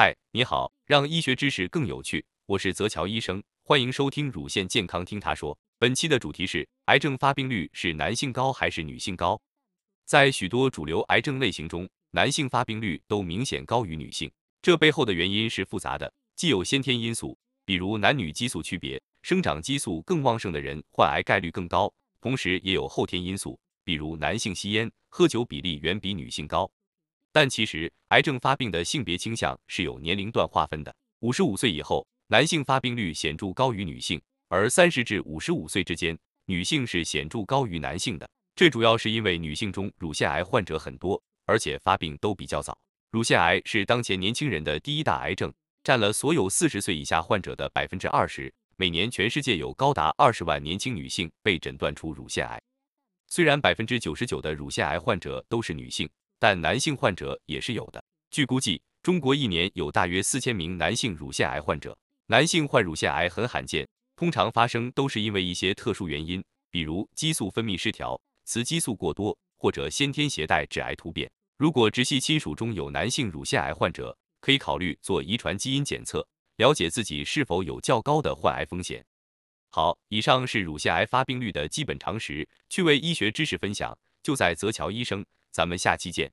嗨，你好，让医学知识更有趣，我是泽乔医生，欢迎收听乳腺健康听他说。本期的主题是癌症发病率是男性高还是女性高？在许多主流癌症类型中，男性发病率都明显高于女性，这背后的原因是复杂的，既有先天因素，比如男女激素区别，生长激素更旺盛的人患癌概率更高，同时也有后天因素，比如男性吸烟、喝酒比例远比女性高。但其实，癌症发病的性别倾向是有年龄段划分的。五十五岁以后，男性发病率显著高于女性，而三十至五十五岁之间，女性是显著高于男性的。这主要是因为女性中乳腺癌患者很多，而且发病都比较早。乳腺癌是当前年轻人的第一大癌症，占了所有四十岁以下患者的百分之二十。每年全世界有高达二十万年轻女性被诊断出乳腺癌。虽然百分之九十九的乳腺癌患者都是女性。但男性患者也是有的。据估计，中国一年有大约四千名男性乳腺癌患者。男性患乳腺癌很罕见，通常发生都是因为一些特殊原因，比如激素分泌失调、雌激素过多或者先天携带致癌突变。如果直系亲属中有男性乳腺癌患者，可以考虑做遗传基因检测，了解自己是否有较高的患癌风险。好，以上是乳腺癌发病率的基本常识，趣味医学知识分享，就在泽乔医生。咱们下期见。